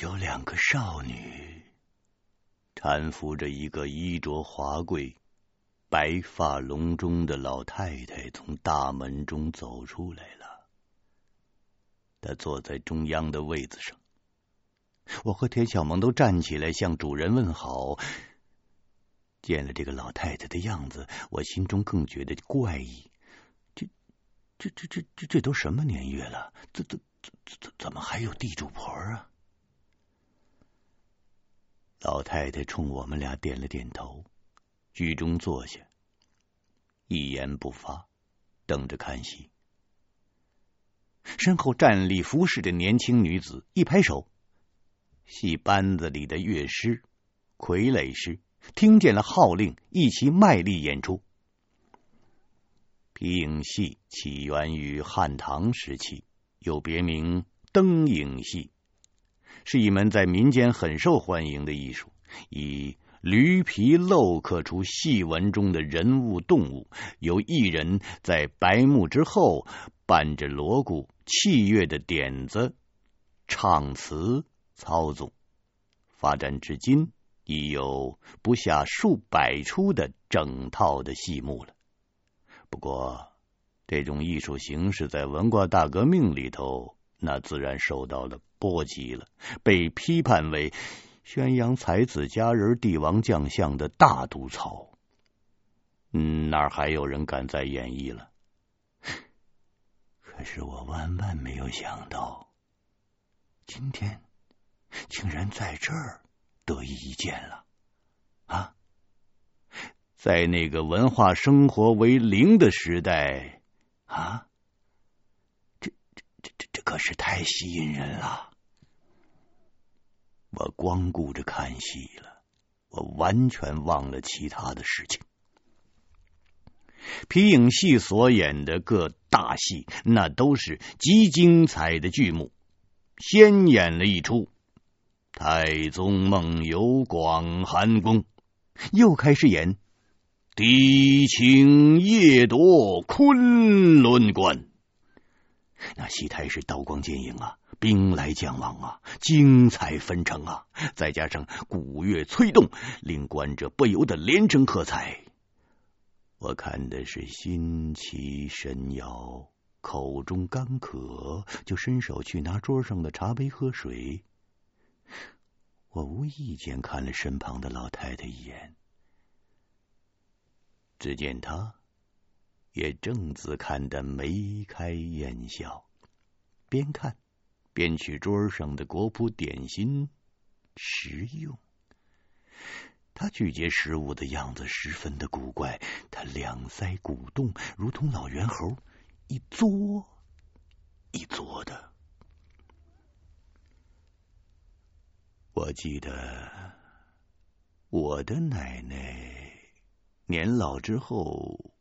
有两个少女搀扶着一个衣着华贵、白发笼中的老太太，从大门中走出来了。她坐在中央的位子上，我和田小萌都站起来向主人问好。见了这个老太太的样子，我心中更觉得怪异。这、这、这、这、这、这都什么年月了？怎、怎、怎、怎、怎么还有地主婆啊？老太太冲我们俩点了点头，居中坐下，一言不发，等着看戏。身后站立服侍的年轻女子一拍手，戏班子里的乐师、傀儡师听见了号令，一起卖力演出。皮影戏起源于汉唐时期，又别名灯影戏。是一门在民间很受欢迎的艺术，以驴皮镂刻出戏文中的人物动物，由艺人在白幕之后伴着锣鼓、器乐的点子唱词操纵，发展至今已有不下数百出的整套的戏目了。不过，这种艺术形式在文化大革命里头，那自然受到了。波及了，被批判为宣扬才子佳人、帝王将相的大毒草。嗯，哪还有人敢再演绎了？可是我万万没有想到，今天竟然在这儿得以一见了啊！在那个文化生活为零的时代啊，这这这这这可是太吸引人了。我光顾着看戏了，我完全忘了其他的事情。皮影戏所演的各大戏，那都是极精彩的剧目。先演了一出《太宗梦游广寒宫》，又开始演《帝情夜夺昆仑关》。那戏台是刀光剑影啊！兵来将往啊，精彩纷呈啊！再加上鼓乐催动，令观者不由得连声喝彩。我看的是心起神摇，口中干渴，就伸手去拿桌上的茶杯喝水。我无意间看了身旁的老太太一眼，只见她也正自看得眉开眼笑，边看。边取桌上的果脯点心食用。他咀嚼食物的样子十分的古怪，他两腮鼓动，如同老猿猴，一嘬一嘬的。我记得我的奶奶年老之后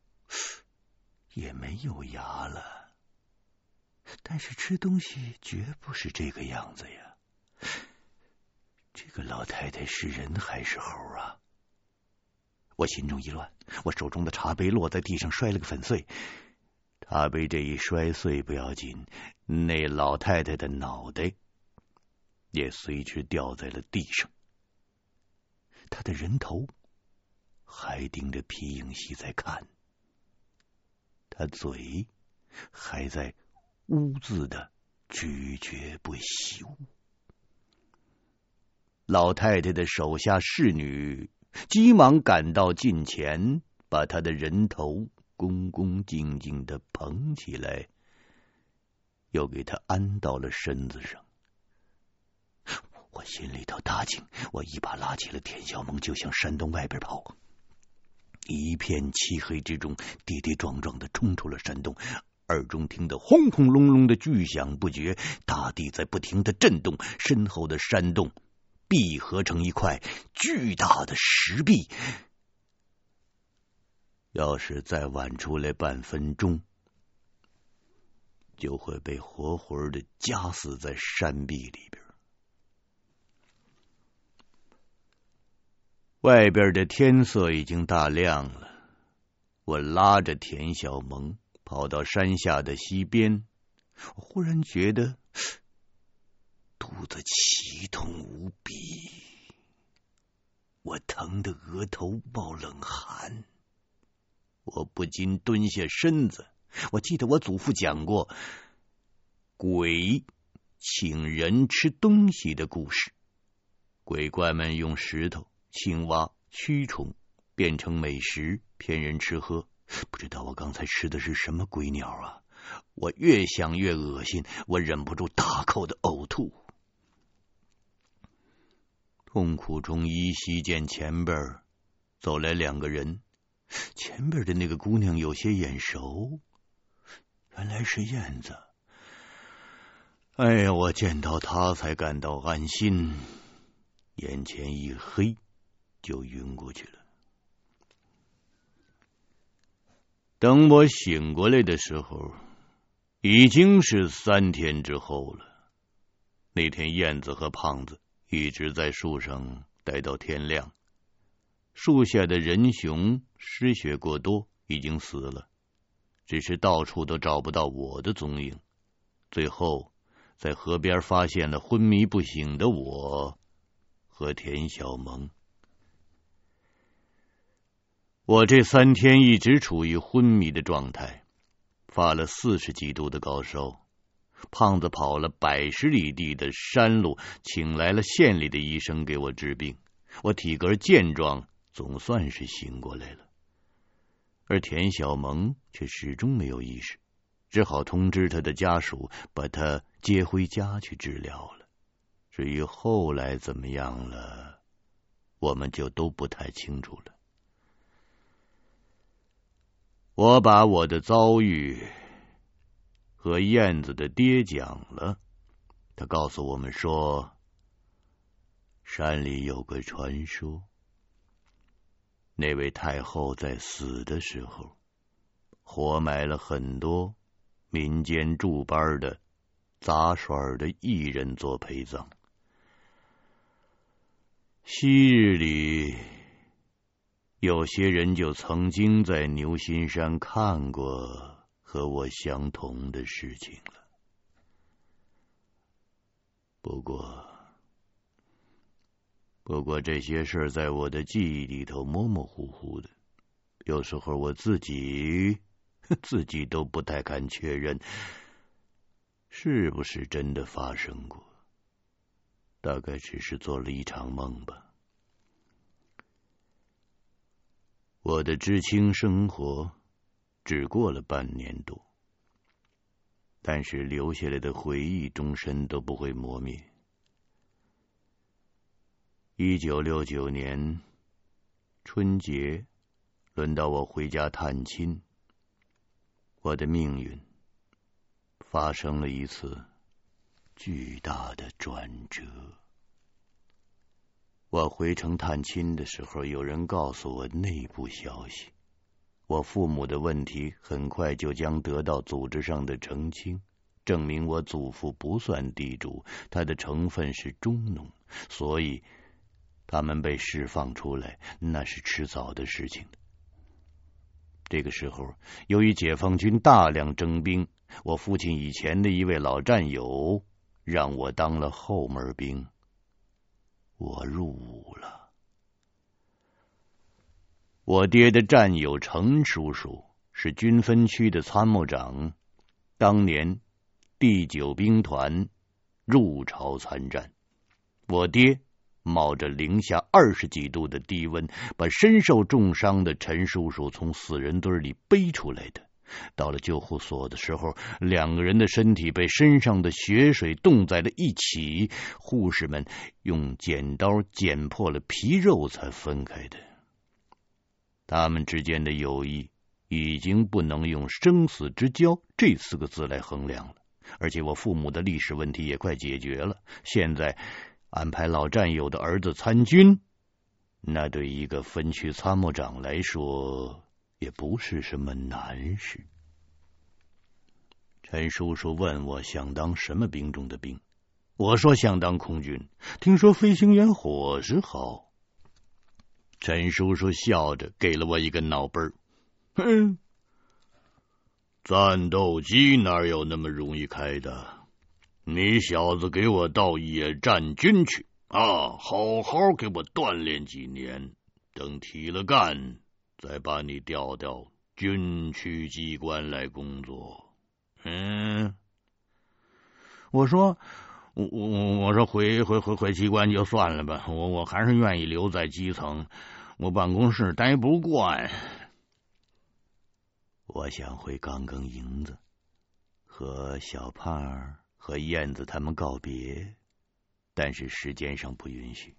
也没有牙了。但是吃东西绝不是这个样子呀！这个老太太是人还是猴啊？我心中一乱，我手中的茶杯落在地上，摔了个粉碎。茶杯这一摔碎不要紧，那老太太的脑袋也随之掉在了地上。她的人头还盯着皮影戏在看，他嘴还在。兀自的咀嚼不休。老太太的手下侍女急忙赶到近前，把她的人头恭恭敬敬的捧起来，又给她安到了身子上。我心里头大惊，我一把拉起了田小萌，就向山洞外边跑。一片漆黑之中，跌跌撞撞的冲出了山洞。耳中听得轰轰隆隆的巨响不绝，大地在不停的震动，身后的山洞闭合成一块巨大的石壁。要是再晚出来半分钟，就会被活活的夹死在山壁里边。外边的天色已经大亮了，我拉着田小萌。跑到山下的溪边，我忽然觉得肚子奇痛无比，我疼得额头冒冷汗，我不禁蹲下身子。我记得我祖父讲过鬼请人吃东西的故事，鬼怪们用石头、青蛙、蛆虫变成美食骗人吃喝。不知道我刚才吃的是什么鬼鸟啊！我越想越恶心，我忍不住大口的呕吐。痛苦中依稀见前边走来两个人，前边的那个姑娘有些眼熟，原来是燕子。哎呀，我见到她才感到安心，眼前一黑，就晕过去了。等我醒过来的时候，已经是三天之后了。那天，燕子和胖子一直在树上待到天亮。树下的人熊失血过多，已经死了，只是到处都找不到我的踪影。最后，在河边发现了昏迷不醒的我和田小萌。我这三天一直处于昏迷的状态，发了四十几度的高烧。胖子跑了百十里地的山路，请来了县里的医生给我治病。我体格健壮，总算是醒过来了。而田小萌却始终没有意识，只好通知他的家属把他接回家去治疗了。至于后来怎么样了，我们就都不太清楚了。我把我的遭遇和燕子的爹讲了，他告诉我们说，山里有个传说，那位太后在死的时候，活埋了很多民间驻班的杂耍的艺人做陪葬。昔日里。有些人就曾经在牛心山看过和我相同的事情了。不过，不过这些事在我的记忆里头模模糊糊的，有时候我自己 自己都不太敢确认是不是真的发生过，大概只是做了一场梦吧。我的知青生活只过了半年多，但是留下来的回忆终身都不会磨灭。一九六九年春节，轮到我回家探亲，我的命运发生了一次巨大的转折。我回城探亲的时候，有人告诉我内部消息：我父母的问题很快就将得到组织上的澄清，证明我祖父不算地主，他的成分是中农，所以他们被释放出来，那是迟早的事情。这个时候，由于解放军大量征兵，我父亲以前的一位老战友让我当了后门兵。我入伍了。我爹的战友程叔叔是军分区的参谋长，当年第九兵团入朝参战，我爹冒着零下二十几度的低温，把身受重伤的陈叔叔从死人堆里背出来的。到了救护所的时候，两个人的身体被身上的血水冻在了一起，护士们用剪刀剪破了皮肉才分开的。他们之间的友谊已经不能用生死之交这四个字来衡量了，而且我父母的历史问题也快解决了。现在安排老战友的儿子参军，那对一个分区参谋长来说，也不是什么难事。陈叔叔问我想当什么兵种的兵，我说想当空军，听说飞行员伙食好。陈叔叔笑着给了我一个脑杯儿，哼，战斗机哪有那么容易开的？你小子给我到野战军去啊，好好给我锻炼几年，等提了干，再把你调到军区机关来工作。嗯，我说，我我我说回回回回机关就算了吧，我我还是愿意留在基层，我办公室待不惯。我想回刚刚营子，和小胖儿和燕子他们告别，但是时间上不允许，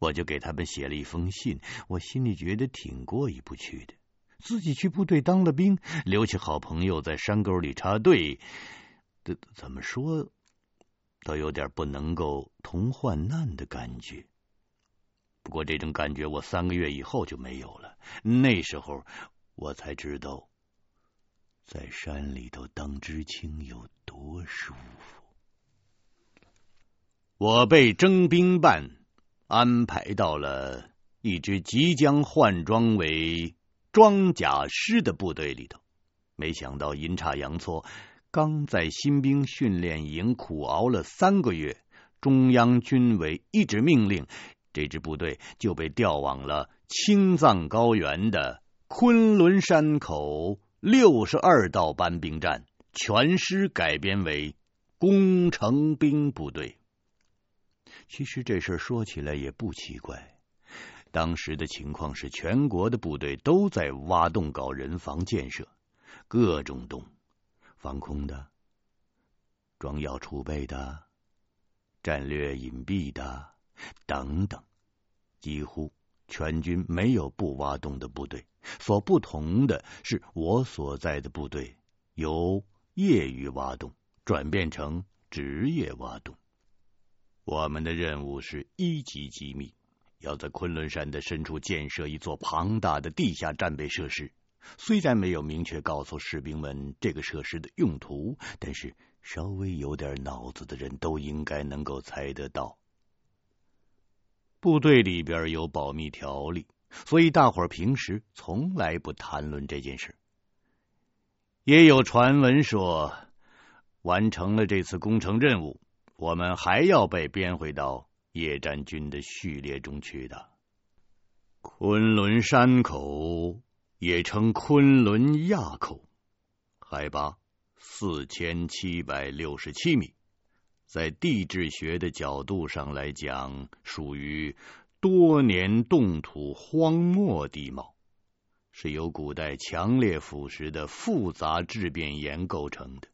我就给他们写了一封信。我心里觉得挺过意不去的。自己去部队当了兵，留起好朋友在山沟里插队，这怎么说都有点不能够同患难的感觉。不过这种感觉我三个月以后就没有了。那时候我才知道，在山里头当知青有多舒服。我被征兵办安排到了一支即将换装为。装甲师的部队里头，没想到阴差阳错，刚在新兵训练营苦熬了三个月，中央军委一纸命令，这支部队就被调往了青藏高原的昆仑山口六十二道班兵站，全师改编为工程兵部队。其实这事说起来也不奇怪。当时的情况是，全国的部队都在挖洞搞人防建设，各种洞，防空的、装药储备的、战略隐蔽的等等，几乎全军没有不挖洞的部队。所不同的是，我所在的部队由业余挖洞转变成职业挖洞。我们的任务是一级机密。要在昆仑山的深处建设一座庞大的地下战备设施，虽然没有明确告诉士兵们这个设施的用途，但是稍微有点脑子的人都应该能够猜得到。部队里边有保密条例，所以大伙儿平时从来不谈论这件事。也有传闻说，完成了这次工程任务，我们还要被编回到。野战军的序列中去的昆仑山口，也称昆仑垭口，海拔四千七百六十七米，在地质学的角度上来讲，属于多年冻土荒漠地貌，是由古代强烈腐蚀的复杂质变岩构成的。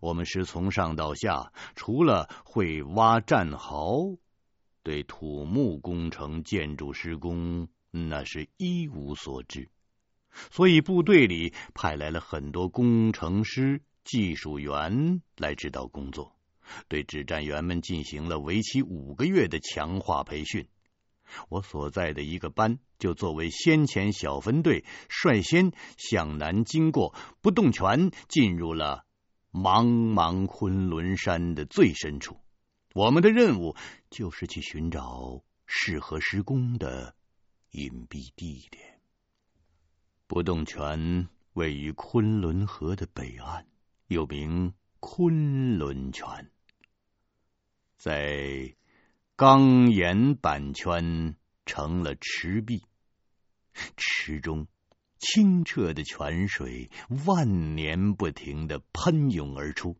我们师从上到下，除了会挖战壕，对土木工程、建筑施工那是一无所知。所以部队里派来了很多工程师、技术员来指导工作，对指战员们进行了为期五个月的强化培训。我所在的一个班就作为先遣小分队，率先向南经过不动泉，进入了。茫茫昆仑山的最深处，我们的任务就是去寻找适合施工的隐蔽地点。不动泉位于昆仑河的北岸，又名昆仑泉，在钢岩板圈成了池壁，池中。清澈的泉水万年不停的喷涌而出，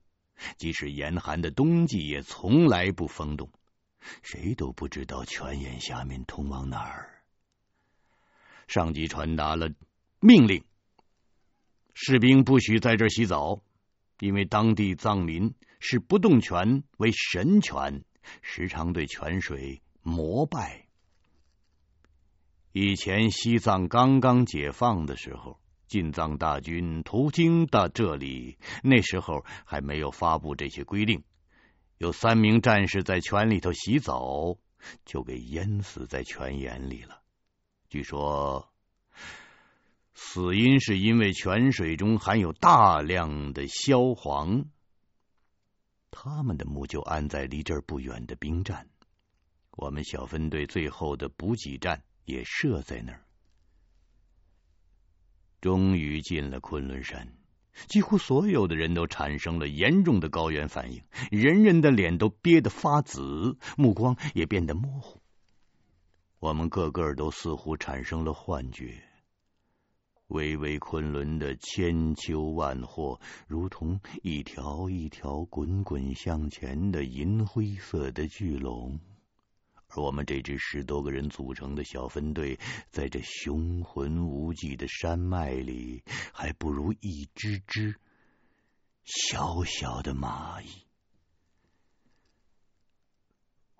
即使严寒的冬季也从来不封冻。谁都不知道泉眼下面通往哪儿。上级传达了命令，士兵不许在这儿洗澡，因为当地藏民视不动泉为神泉，时常对泉水膜拜。以前西藏刚刚解放的时候，进藏大军途经到这里，那时候还没有发布这些规定。有三名战士在泉里头洗澡，就给淹死在泉眼里了。据说死因是因为泉水中含有大量的硝磺。他们的墓就安在离这儿不远的兵站，我们小分队最后的补给站。也设在那儿。终于进了昆仑山，几乎所有的人都产生了严重的高原反应，人人的脸都憋得发紫，目光也变得模糊。我们个个都似乎产生了幻觉。巍巍昆仑的千秋万壑，如同一条一条滚滚向前的银灰色的巨龙，而我们这支十多个人组成的小分队，在这雄浑无际的山脉里，还不如一只只小小的蚂蚁。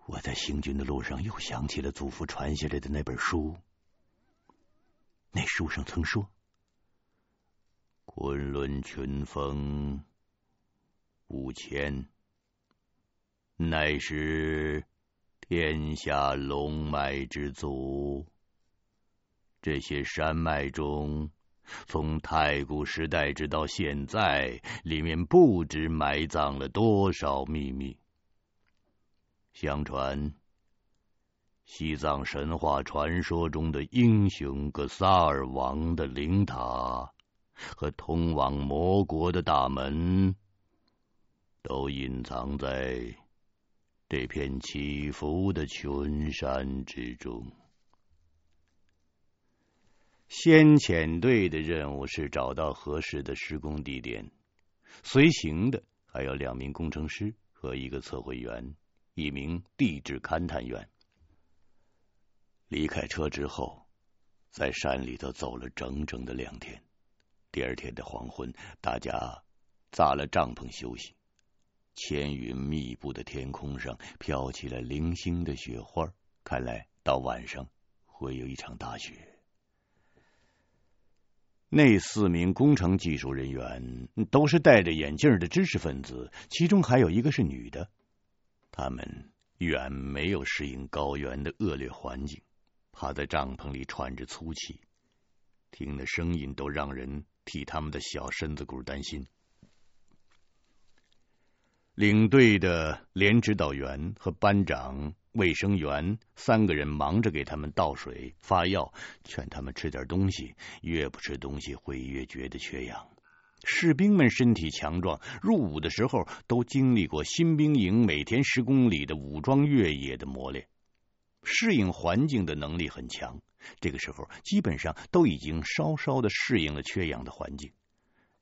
我在行军的路上，又想起了祖父传下来的那本书，那书上曾说。昆仑群峰五千，乃是天下龙脉之祖。这些山脉中，从太古时代直到现在，里面不知埋葬了多少秘密。相传，西藏神话传说中的英雄格萨尔王的灵塔。和通往魔国的大门，都隐藏在这片起伏的群山之中。先遣队的任务是找到合适的施工地点，随行的还有两名工程师和一个测绘员，一名地质勘探员。离开车之后，在山里头走了整整的两天。第二天的黄昏，大家扎了帐篷休息。千云密布的天空上飘起了零星的雪花，看来到晚上会有一场大雪。那四名工程技术人员都是戴着眼镜的知识分子，其中还有一个是女的。他们远没有适应高原的恶劣环境，趴在帐篷里喘着粗气，听的声音都让人。替他们的小身子骨担心。领队的连指导员和班长、卫生员三个人忙着给他们倒水、发药，劝他们吃点东西。越不吃东西，会越觉得缺氧。士兵们身体强壮，入伍的时候都经历过新兵营每天十公里的武装越野的磨练，适应环境的能力很强。这个时候，基本上都已经稍稍的适应了缺氧的环境。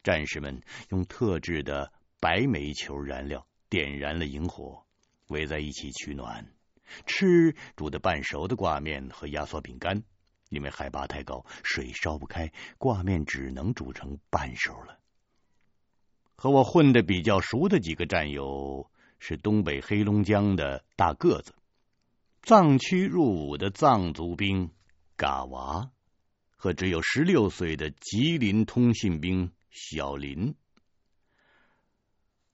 战士们用特制的白煤球燃料点燃了营火，围在一起取暖，吃煮的半熟的挂面和压缩饼干。因为海拔太高，水烧不开，挂面只能煮成半熟了。和我混的比较熟的几个战友是东北黑龙江的大个子，藏区入伍的藏族兵。嘎娃和只有十六岁的吉林通信兵小林，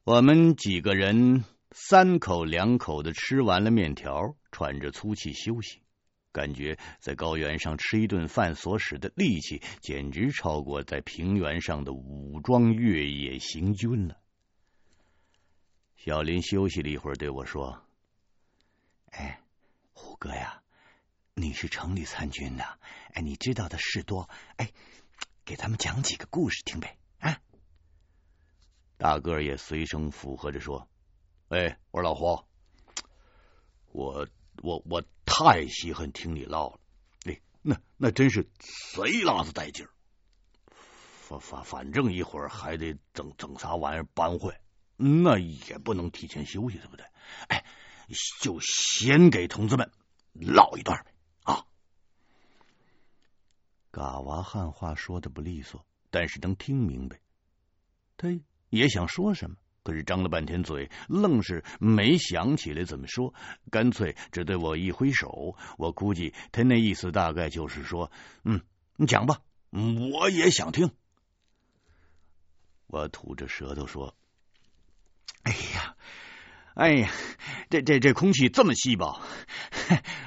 我们几个人三口两口的吃完了面条，喘着粗气休息，感觉在高原上吃一顿饭所使的力气，简直超过在平原上的武装越野行军了。小林休息了一会儿，对我说：“哎，虎哥呀。”你是城里参军的，哎，你知道的事多，哎，给咱们讲几个故事听呗，大个也随声附和着说：“哎，我说老胡，我我我太稀罕听你唠了，哎，那那真是贼拉子带劲儿，反反反正一会儿还得整整啥玩意儿班会，那也不能提前休息，对不对？哎，就先给同志们唠一段呗啊。”嘎娃汉话说的不利索，但是能听明白。他也想说什么，可是张了半天嘴，愣是没想起来怎么说，干脆只对我一挥手。我估计他那意思大概就是说：“嗯，你讲吧，我也想听。”我吐着舌头说：“哎呀，哎呀，这这这空气这么稀薄，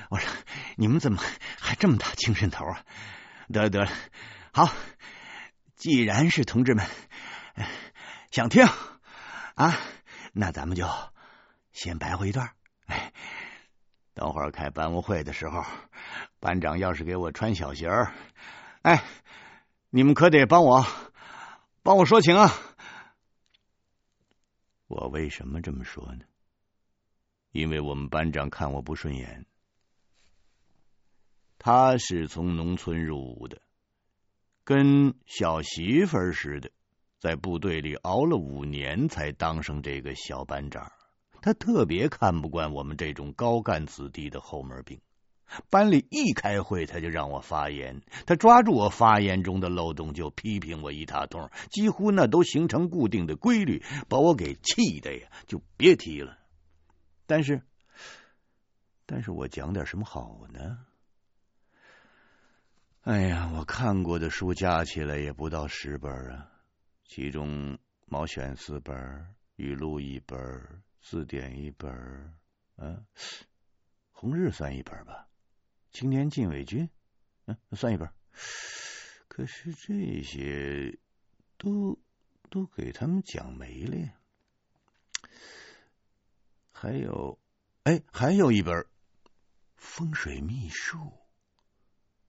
我说你们怎么还这么大精神头啊？”得了得了，好，既然是同志们想听啊，那咱们就先白活一段。哎，等会儿开班务会的时候，班长要是给我穿小鞋儿，哎，你们可得帮我帮我说情啊！我为什么这么说呢？因为我们班长看我不顺眼。他是从农村入伍的，跟小媳妇似的，在部队里熬了五年才当上这个小班长。他特别看不惯我们这种高干子弟的后门兵。班里一开会，他就让我发言，他抓住我发言中的漏洞就批评我一大通，几乎那都形成固定的规律，把我给气的呀，就别提了。但是，但是我讲点什么好呢？哎呀，我看过的书加起来也不到十本啊，其中《毛选》四本，语录一本，字典一本，嗯，《红日》算一本吧，《青年禁卫军》嗯算一本，可是这些都都给他们讲没了呀。还有，哎，还有一本《风水秘术》。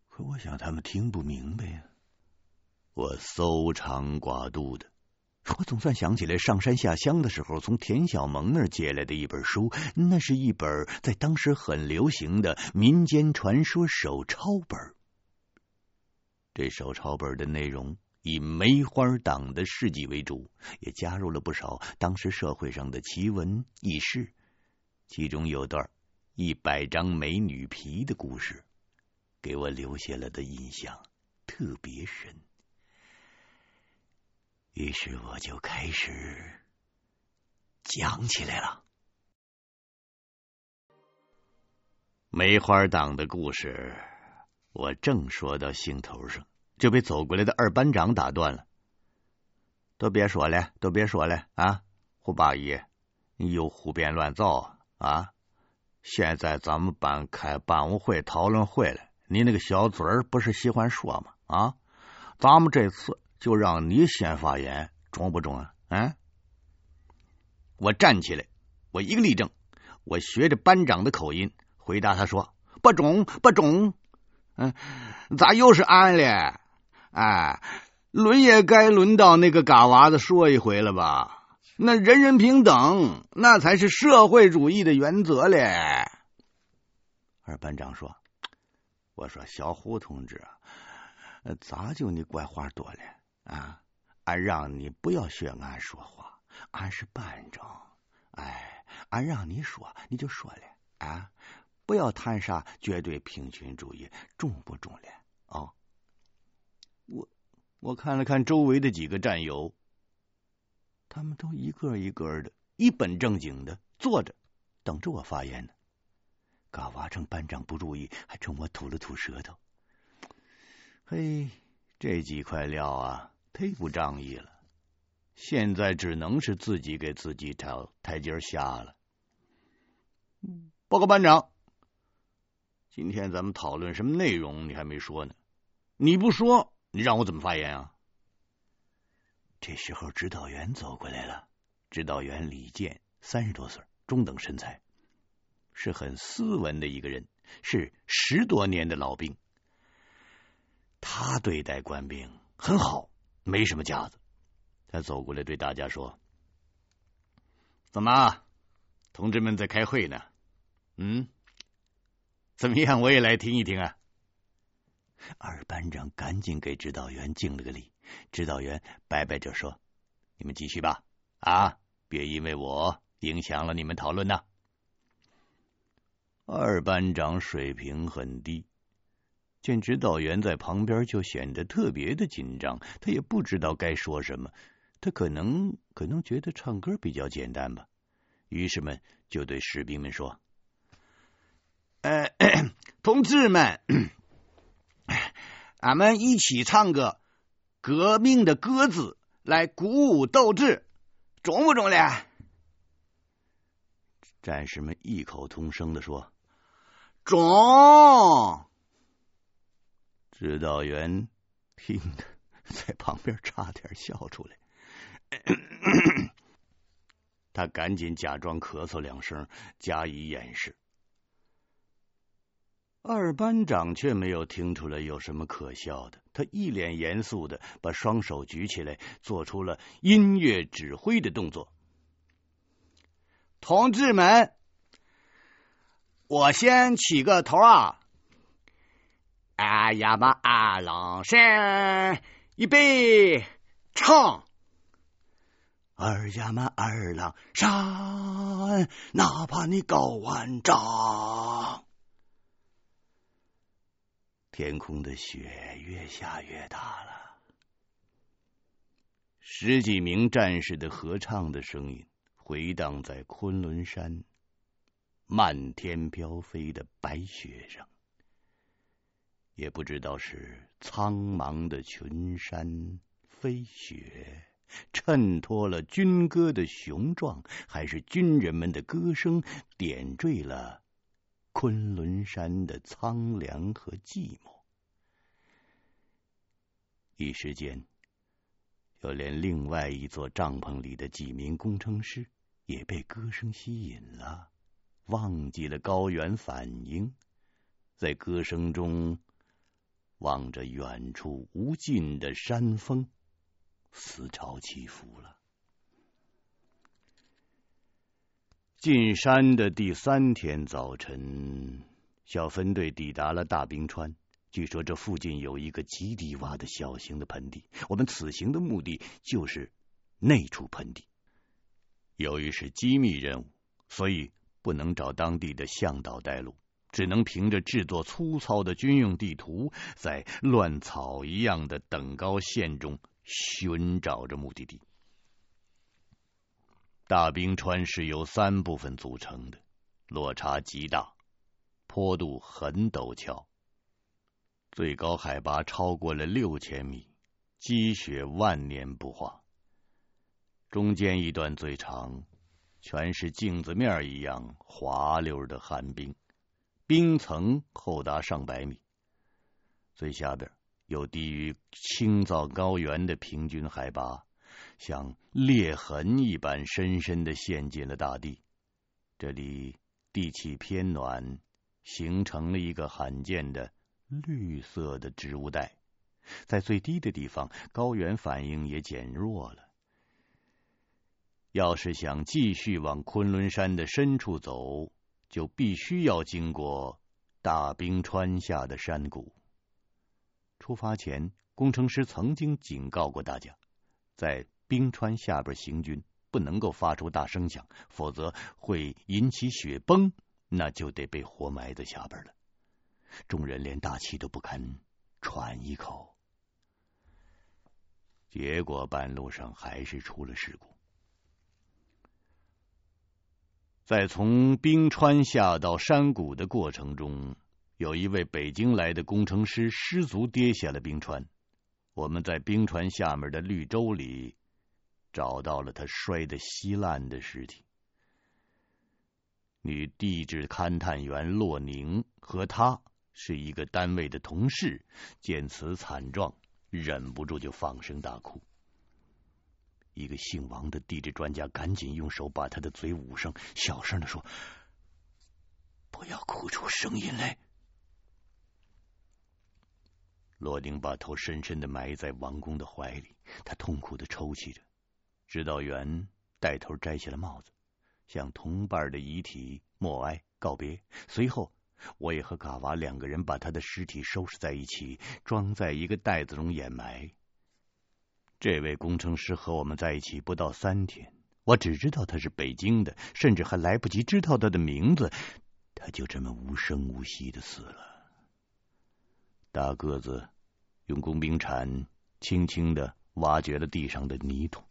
可我想他们听不明白呀。我搜肠刮肚的，我总算想起来上山下乡的时候从田小萌那儿借来的一本书，那是一本在当时很流行的民间传说手抄本。这手抄本的内容以梅花党的事迹为主，也加入了不少当时社会上的奇闻异事，其中有段一百张美女皮的故事。给我留下了的印象特别深，于是我就开始讲起来了。梅花党的故事，我正说到兴头上，就被走过来的二班长打断了。都别说了，都别说了啊！胡八一，你又胡编乱造啊！现在咱们班开班务会讨论会了。你那个小嘴儿不是喜欢说吗？啊，咱们这次就让你先发言，中不中啊？嗯，我站起来，我一个立正，我学着班长的口音回答他说：“不中，不中。”嗯，咋又是俺嘞？哎，轮也该轮到那个嘎娃子说一回了吧？那人人平等，那才是社会主义的原则嘞。二班长说。我说小胡同志，咋就你怪话多了啊？俺让你不要学俺说话，俺是班长，哎，俺让你说你就说了啊，不要谈啥绝对平均主义，中不中了？哦，我我看了看周围的几个战友，他们都一个一个的一本正经的坐着，等着我发言呢。嘎娃趁班长不注意，还冲我吐了吐舌头。嘿，这几块料啊，忒不仗义了。现在只能是自己给自己找台阶下了。报告班长，今天咱们讨论什么内容？你还没说呢。你不说，你让我怎么发言啊？这时候，指导员走过来了。指导员李健，三十多岁，中等身材。是很斯文的一个人，是十多年的老兵。他对待官兵很好，没什么架子。他走过来对大家说：“怎么，同志们在开会呢？嗯，怎么样？我也来听一听啊。”二班长赶紧给指导员敬了个礼。指导员摆摆手说：“你们继续吧，啊，别因为我影响了你们讨论呐。”二班长水平很低，见指导员在旁边就显得特别的紧张。他也不知道该说什么，他可能可能觉得唱歌比较简单吧。于是们就对士兵们说：“呃，同志们，俺们一起唱个革命的歌子来鼓舞斗志，中不中嘞？”战士们异口同声的说。中！指导员听得 在旁边差点笑出来，他赶紧假装咳嗽两声，加以掩饰。二班长却没有听出来有什么可笑的，他一脸严肃的把双手举起来，做出了音乐指挥的动作。同志们，我先起个头啊！哎呀嘛，二郎山，预备，唱！二呀嘛，二郎山，哪怕你高万丈。天空的雪越下越大了，十几名战士的合唱的声音回荡在昆仑山漫天飘飞的白雪上，也不知道是苍茫的群山飞雪衬托了军歌的雄壮，还是军人们的歌声点缀了昆仑山的苍凉和寂寞。一时间，就连另外一座帐篷里的几名工程师。也被歌声吸引了，忘记了高原反应，在歌声中望着远处无尽的山峰，思潮起伏了。进山的第三天早晨，小分队抵达了大冰川。据说这附近有一个极低洼的小型的盆地，我们此行的目的就是那处盆地。由于是机密任务，所以不能找当地的向导带路，只能凭着制作粗糙的军用地图，在乱草一样的等高线中寻找着目的地。大冰川是由三部分组成的，落差极大，坡度很陡峭，最高海拔超过了六千米，积雪万年不化。中间一段最长，全是镜子面一样滑溜的寒冰，冰层厚达上百米。最下边有低于青藏高原的平均海拔，像裂痕一般深深的陷进了大地。这里地气偏暖，形成了一个罕见的绿色的植物带。在最低的地方，高原反应也减弱了。要是想继续往昆仑山的深处走，就必须要经过大冰川下的山谷。出发前，工程师曾经警告过大家，在冰川下边行军不能够发出大声响，否则会引起雪崩，那就得被活埋在下边了。众人连大气都不敢喘一口，结果半路上还是出了事故。在从冰川下到山谷的过程中，有一位北京来的工程师失足跌下了冰川。我们在冰川下面的绿洲里找到了他摔得稀烂的尸体。女地质勘探员洛宁和他是一个单位的同事，见此惨状，忍不住就放声大哭。一个姓王的地质专家赶紧用手把他的嘴捂上，小声的说：“不要哭出声音来。”罗丁把头深深的埋在王工的怀里，他痛苦的抽泣着。指导员带头摘下了帽子，向同伴的遗体默哀告别。随后，我也和嘎娃两个人把他的尸体收拾在一起，装在一个袋子中掩埋。这位工程师和我们在一起不到三天，我只知道他是北京的，甚至还来不及知道他的名字，他就这么无声无息的死了。大个子用工兵铲轻轻的挖掘了地上的泥土，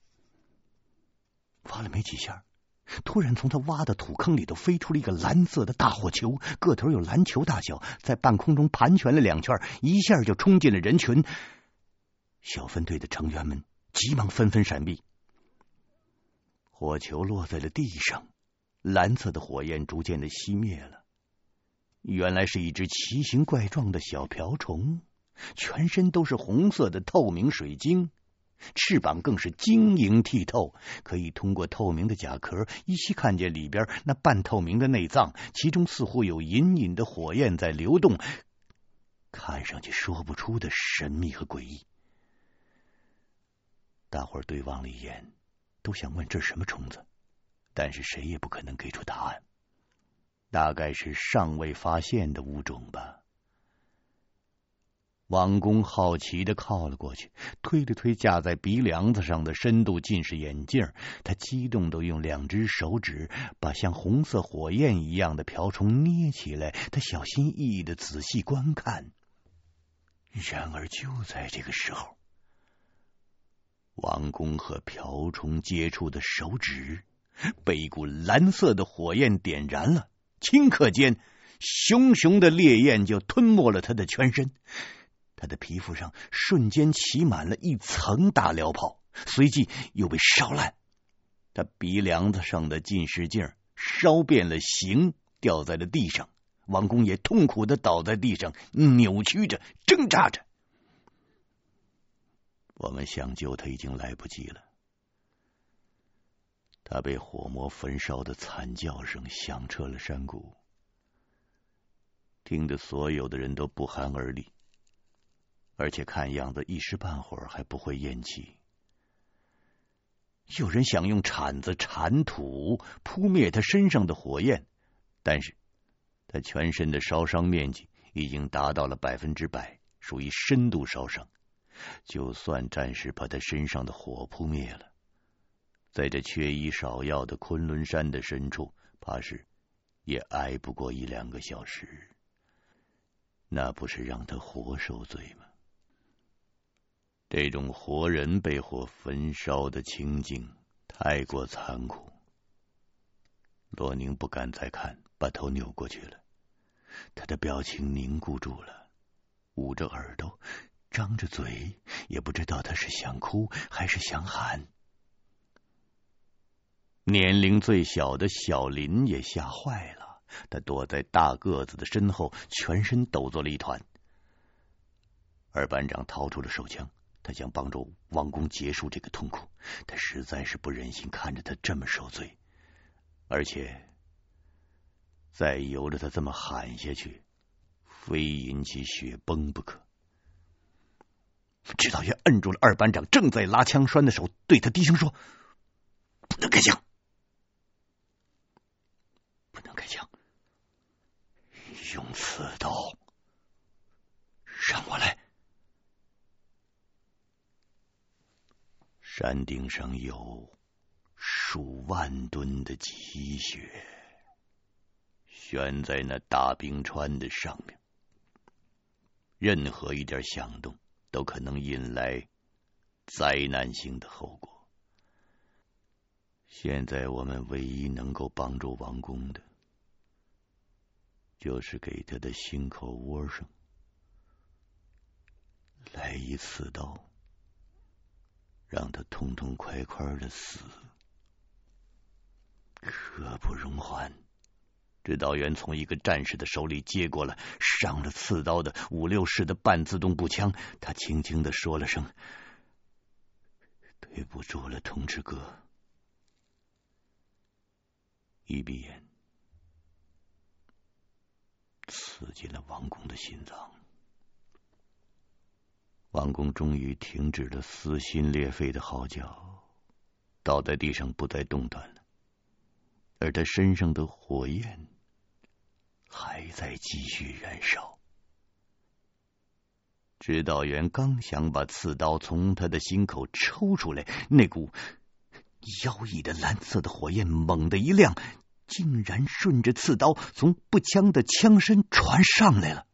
挖了没几下，突然从他挖的土坑里头飞出了一个蓝色的大火球，个头有篮球大小，在半空中盘旋了两圈，一下就冲进了人群。小分队的成员们急忙纷纷闪避，火球落在了地上，蓝色的火焰逐渐的熄灭了。原来是一只奇形怪状的小瓢虫，全身都是红色的透明水晶，翅膀更是晶莹剔透，可以通过透明的甲壳依稀看见里边那半透明的内脏，其中似乎有隐隐的火焰在流动，看上去说不出的神秘和诡异。大伙儿对望了一眼，都想问这是什么虫子，但是谁也不可能给出答案。大概是尚未发现的物种吧。王公好奇的靠了过去，推了推架在鼻梁子上的深度近视眼镜，他激动的用两只手指把像红色火焰一样的瓢虫捏起来，他小心翼翼的仔细观看。然而就在这个时候，王宫和瓢虫接触的手指被一股蓝色的火焰点燃了，顷刻间，熊熊的烈焰就吞没了他的全身。他的皮肤上瞬间起满了一层大燎泡，随即又被烧烂。他鼻梁子上的近视镜烧变了形，掉在了地上。王宫也痛苦的倒在地上，扭曲着，挣扎着。我们想救他已经来不及了。他被火魔焚烧的惨叫声响彻了山谷，听得所有的人都不寒而栗。而且看样子一时半会儿还不会咽气。有人想用铲子铲土扑灭他身上的火焰，但是他全身的烧伤面积已经达到了百分之百，属于深度烧伤。就算暂时把他身上的火扑灭了，在这缺医少药的昆仑山的深处，怕是也挨不过一两个小时。那不是让他活受罪吗？这种活人被火焚烧的情景太过残酷，罗宁不敢再看，把头扭过去了。他的表情凝固住了，捂着耳朵，张着嘴，也不知道他是想哭还是想喊。年龄最小的小林也吓坏了，他躲在大个子的身后，全身抖作了一团。二班长掏出了手枪。他想帮助王工结束这个痛苦，他实在是不忍心看着他这么受罪，而且再由着他这么喊下去，非引起血崩不可。指导员摁住了二班长正在拉枪栓的手，对他低声说：“不能开枪，不能开枪，用刺刀，让我来。”山顶上有数万吨的积雪，悬在那大冰川的上面。任何一点响动都可能引来灾难性的后果。现在我们唯一能够帮助王公的，就是给他的心口窝上来一刺刀。让他痛痛快快的死，刻不容缓。指导员从一个战士的手里接过了上了刺刀的五六式的半自动步枪，他轻轻的说了声：“对不住了，同志哥。”一闭眼，刺进了王公的心脏。王公终于停止了撕心裂肺的嚎叫，倒在地上不再动弹了，而他身上的火焰还在继续燃烧。指导员刚想把刺刀从他的心口抽出来，那股妖异的蓝色的火焰猛地一亮，竟然顺着刺刀从步枪的枪身传上来了。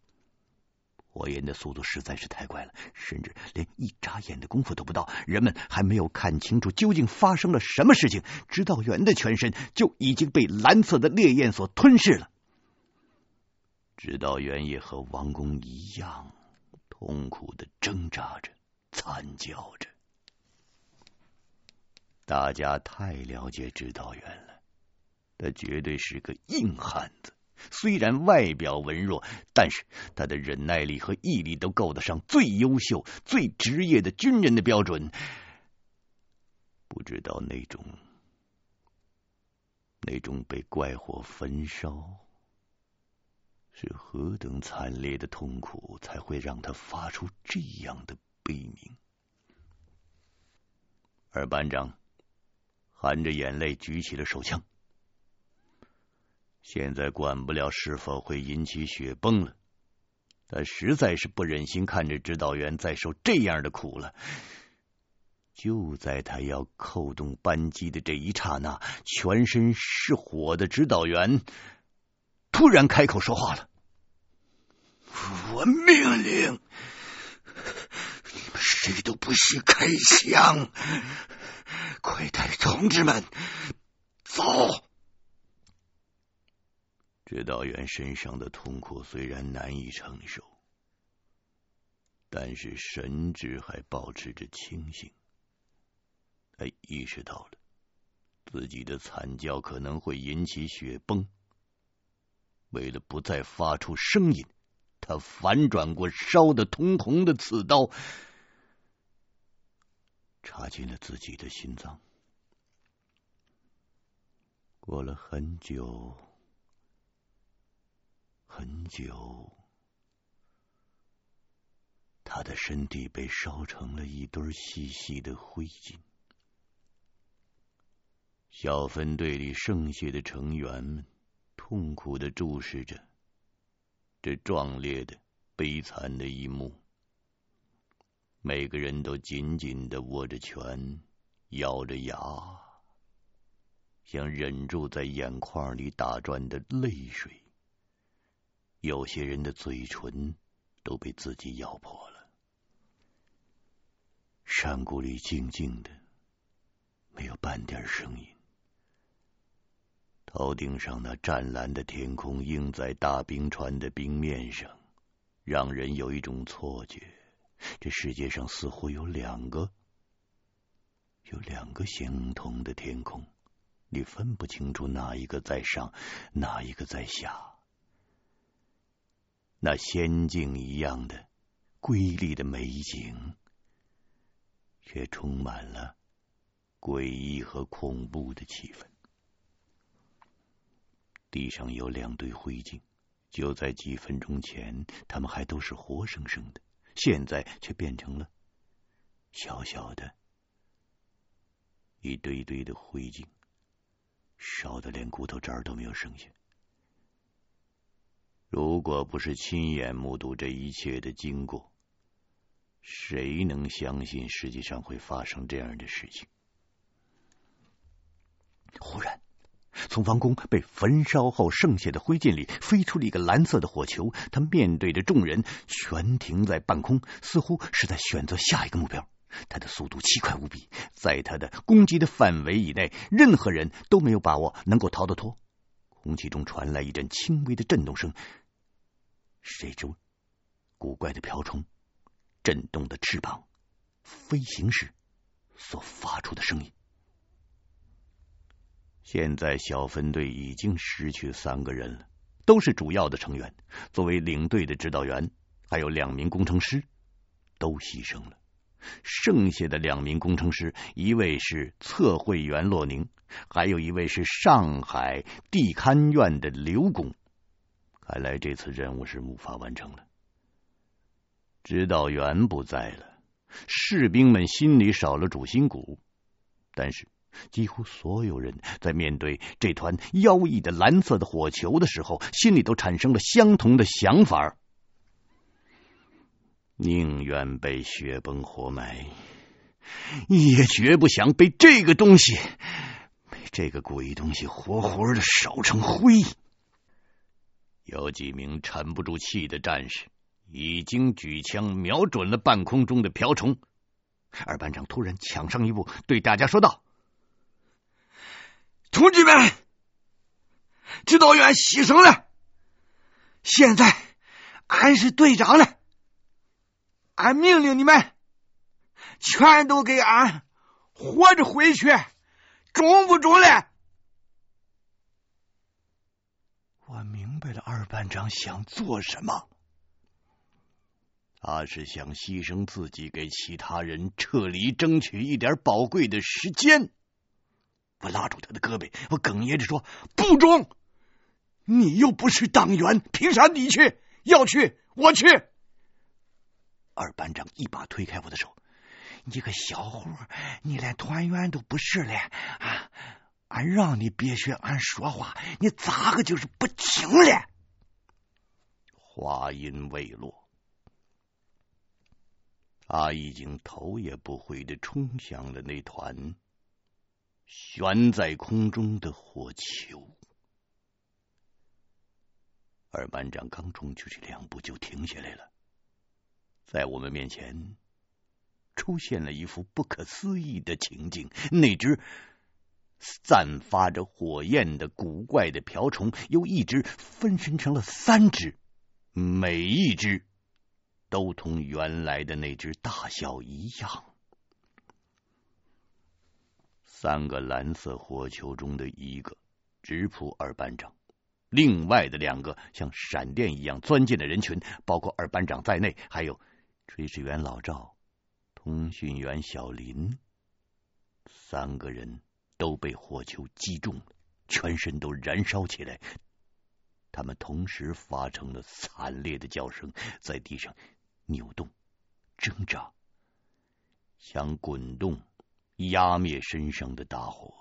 火焰的速度实在是太快了，甚至连一眨眼的功夫都不到，人们还没有看清楚究竟发生了什么事情，指导员的全身就已经被蓝色的烈焰所吞噬了。指导员也和王公一样，痛苦的挣扎着，惨叫着。大家太了解指导员了，他绝对是个硬汉子。虽然外表文弱，但是他的忍耐力和毅力都够得上最优秀、最职业的军人的标准。不知道那种那种被怪火焚烧是何等惨烈的痛苦，才会让他发出这样的悲鸣。而班长含着眼泪举起了手枪。现在管不了是否会引起雪崩了，他实在是不忍心看着指导员再受这样的苦了。就在他要扣动扳机的这一刹那，全身是火的指导员突然开口说话了：“我命令你们谁都不许开枪，快带同志们走。”指导员身上的痛苦虽然难以承受，但是神智还保持着清醒。他意识到了自己的惨叫可能会引起雪崩，为了不再发出声音，他反转过烧得通红的刺刀，插进了自己的心脏。过了很久。很久，他的身体被烧成了一堆细细的灰烬。小分队里剩下的成员们痛苦的注视着这壮烈的、悲惨的一幕。每个人都紧紧的握着拳，咬着牙，想忍住在眼眶里打转的泪水。有些人的嘴唇都被自己咬破了。山谷里静静的，没有半点声音。头顶上那湛蓝的天空映在大冰川的冰面上，让人有一种错觉：这世界上似乎有两个，有两个相同的天空，你分不清楚哪一个在上，哪一个在下。那仙境一样的瑰丽的美景，却充满了诡异和恐怖的气氛。地上有两堆灰烬，就在几分钟前，他们还都是活生生的，现在却变成了小小的、一堆堆的灰烬，烧得连骨头渣都没有剩下。如果不是亲眼目睹这一切的经过，谁能相信世界上会发生这样的事情？忽然，从王宫被焚烧后剩下的灰烬里飞出了一个蓝色的火球，他面对着众人，悬停在半空，似乎是在选择下一个目标。他的速度奇快无比，在他的攻击的范围以内，任何人都没有把握能够逃得脱。空气中传来一阵轻微的震动声。谁知古怪的瓢虫震动的翅膀飞行时所发出的声音。现在小分队已经失去三个人了，都是主要的成员。作为领队的指导员，还有两名工程师都牺牲了。剩下的两名工程师，一位是测绘员洛宁，还有一位是上海地勘院的刘工。看来这次任务是无法完成了。指导员不在了，士兵们心里少了主心骨。但是，几乎所有人在面对这团妖异的蓝色的火球的时候，心里都产生了相同的想法：宁愿被雪崩活埋，也绝不想被这个东西、被这个鬼东西活活的烧成灰。有几名沉不住气的战士已经举枪瞄准了半空中的瓢虫。二班长突然抢上一步，对大家说道：“同志们，指导员牺牲了，现在俺是队长了，俺命令你们全都给俺活着回去，中不中嘞？”我明白了二班长想做什么？他是想牺牲自己，给其他人撤离争取一点宝贵的时间。我拉住他的胳膊，我哽咽着说：“不中，你又不是党员，凭啥你去？要去，我去。”二班长一把推开我的手：“你个小伙，你连团员都不是了啊！俺让你别学俺说话，你咋个就是不听了？”话音未落，他已经头也不回的冲向了那团。悬在空中的火球，二班长刚冲出去两步就停下来了，在我们面前出现了一幅不可思议的情景：那只散发着火焰的古怪的瓢虫，由一只分身成了三只，每一只都同原来的那只大小一样。三个蓝色火球中的一个直扑二班长，另外的两个像闪电一样钻进了人群，包括二班长在内，还有炊事员老赵、通讯员小林，三个人都被火球击中了，全身都燃烧起来。他们同时发成了惨烈的叫声，在地上扭动、挣扎，想滚动。压灭身上的大火，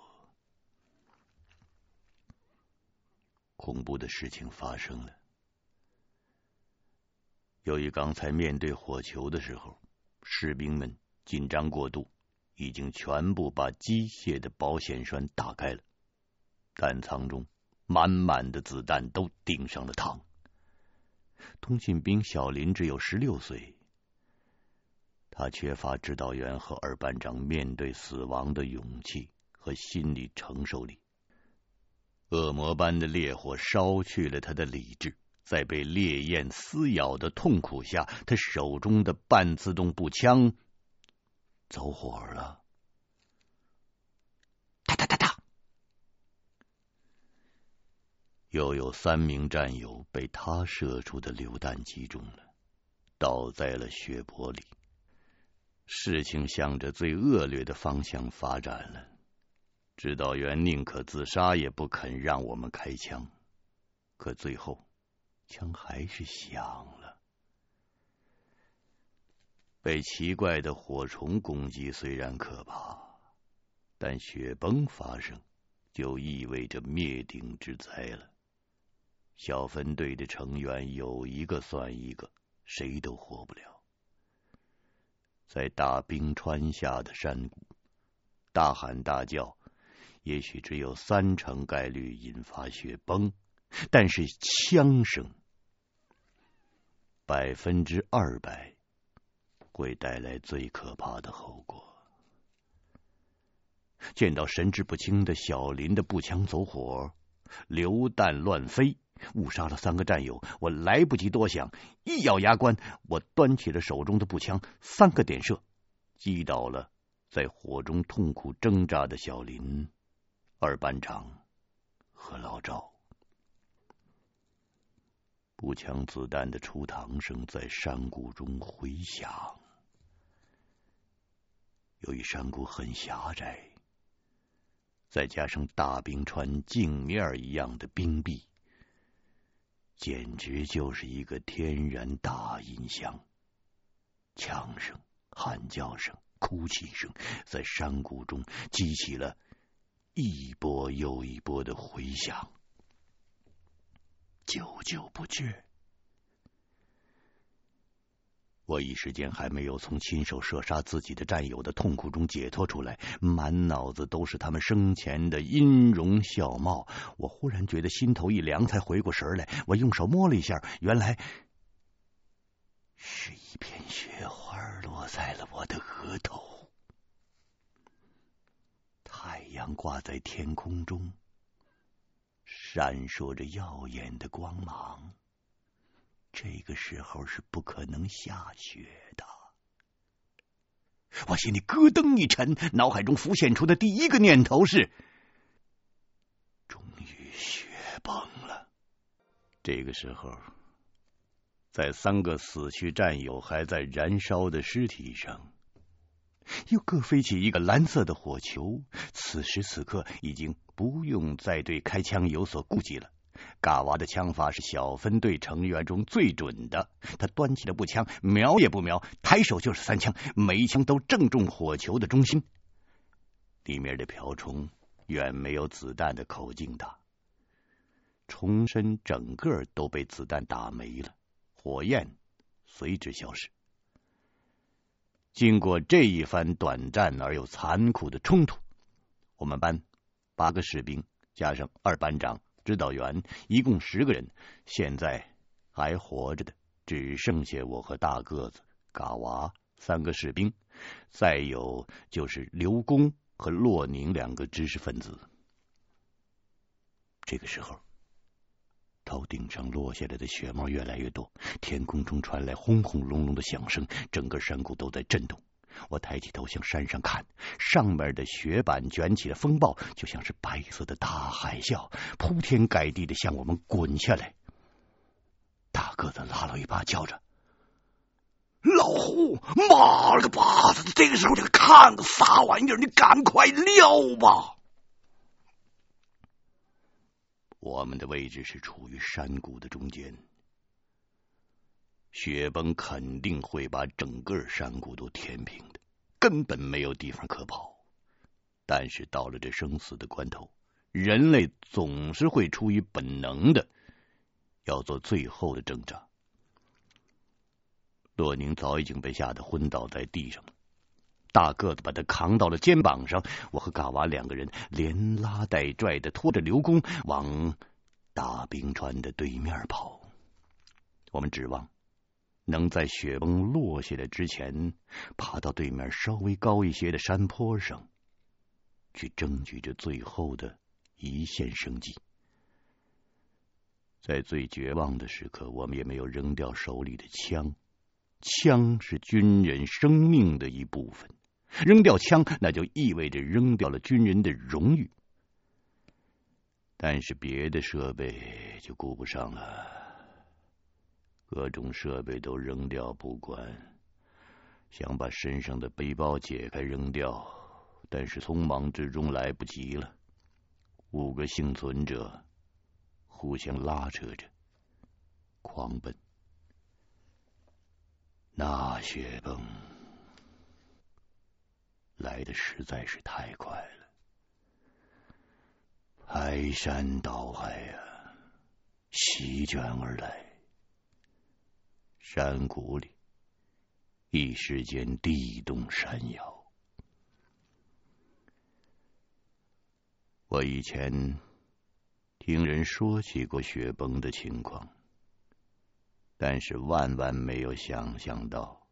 恐怖的事情发生了。由于刚才面对火球的时候，士兵们紧张过度，已经全部把机械的保险栓打开了，弹仓中满满的子弹都顶上了膛。通信兵小林只有十六岁。他缺乏指导员和二班长面对死亡的勇气和心理承受力。恶魔般的烈火烧去了他的理智，在被烈焰撕咬的痛苦下，他手中的半自动步枪走火了。哒哒哒哒，又有三名战友被他射出的榴弹击中了，倒在了血泊里。事情向着最恶劣的方向发展了。指导员宁可自杀，也不肯让我们开枪。可最后，枪还是响了。被奇怪的火虫攻击虽然可怕，但雪崩发生就意味着灭顶之灾了。小分队的成员有一个算一个，谁都活不了。在大冰川下的山谷，大喊大叫，也许只有三成概率引发雪崩，但是枪声百分之二百会带来最可怕的后果。见到神志不清的小林的步枪走火，榴弹乱飞。误杀了三个战友，我来不及多想，一咬牙关，我端起了手中的步枪，三个点射，击倒了在火中痛苦挣扎的小林、二班长和老赵。步枪子弹的出膛声在山谷中回响。由于山谷很狭窄，再加上大冰川镜面一样的冰壁。简直就是一个天然大音箱，枪声、喊叫声、哭泣声在山谷中激起了一波又一波的回响，久久不绝。我一时间还没有从亲手射杀自己的战友的痛苦中解脱出来，满脑子都是他们生前的音容笑貌。我忽然觉得心头一凉，才回过神来。我用手摸了一下，原来是一片雪花落在了我的额头。太阳挂在天空中，闪烁着耀眼的光芒。这个时候是不可能下雪的。我心里咯噔一沉，脑海中浮现出的第一个念头是：终于雪崩了。这个时候，在三个死去战友还在燃烧的尸体上，又各飞起一个蓝色的火球。此时此刻，已经不用再对开枪有所顾忌了。嘎娃的枪法是小分队成员中最准的，他端起了步枪，瞄也不瞄，抬手就是三枪，每一枪都正中火球的中心。里面的瓢虫远没有子弹的口径大，虫身整个都被子弹打没了，火焰随之消失。经过这一番短暂而又残酷的冲突，我们班八个士兵加上二班长。指导员一共十个人，现在还活着的只剩下我和大个子嘎娃三个士兵，再有就是刘工和洛宁两个知识分子。这个时候，头顶上落下来的雪帽越来越多，天空中传来轰轰隆隆的响声，整个山谷都在震动。我抬起头向山上看，上面的雪板卷起了风暴，就像是白色的大海啸，铺天盖地的向我们滚下来。大个子拉了一把，叫着：“老胡，妈了个巴子的！这个时候你看个啥玩意儿？你赶快撂吧！”我们的位置是处于山谷的中间。雪崩肯定会把整个山谷都填平的，根本没有地方可跑。但是到了这生死的关头，人类总是会出于本能的要做最后的挣扎。洛宁早已经被吓得昏倒在地上了，大个子把他扛到了肩膀上，我和嘎娃两个人连拉带拽的拖着刘工往大冰川的对面跑。我们指望。能在雪崩落下来之前，爬到对面稍微高一些的山坡上，去争取这最后的一线生机。在最绝望的时刻，我们也没有扔掉手里的枪。枪是军人生命的一部分，扔掉枪，那就意味着扔掉了军人的荣誉。但是别的设备就顾不上了。各种设备都扔掉不管，想把身上的背包解开扔掉，但是匆忙之中来不及了。五个幸存者互相拉扯着，狂奔。那雪崩来的实在是太快了，排山倒海啊，席卷而来。山谷里，一时间地动山摇。我以前听人说起过雪崩的情况，但是万万没有想象到，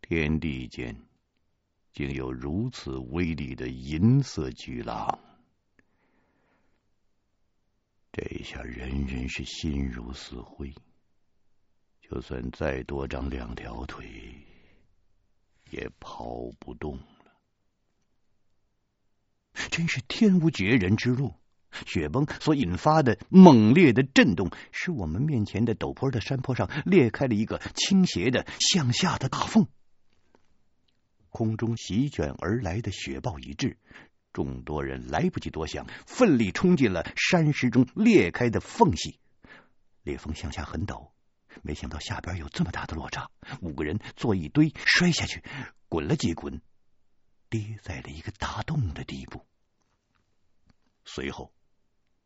天地间竟有如此威力的银色巨浪。这下人人是心如死灰。就算再多长两条腿，也跑不动了。真是天无绝人之路！雪崩所引发的猛烈的震动，使我们面前的陡坡的山坡上裂开了一个倾斜的向下的大缝。空中席卷而来的雪暴一至，众多人来不及多想，奋力冲进了山石中裂开的缝隙。裂缝向下很陡。没想到下边有这么大的落差，五个人坐一堆摔下去，滚了几滚，跌在了一个大洞的地部。随后，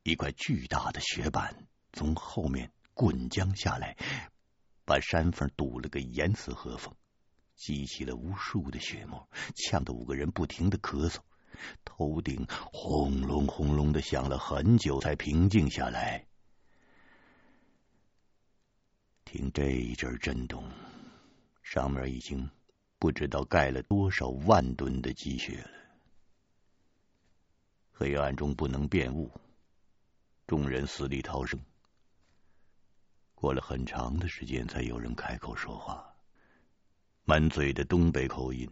一块巨大的雪板从后面滚将下来，把山缝堵了个严丝合缝，激起了无数的雪沫，呛得五个人不停的咳嗽，头顶轰隆轰隆的响了很久才平静下来。听这一阵震动，上面已经不知道盖了多少万吨的积雪了。黑暗中不能辨物，众人死里逃生。过了很长的时间，才有人开口说话，满嘴的东北口音，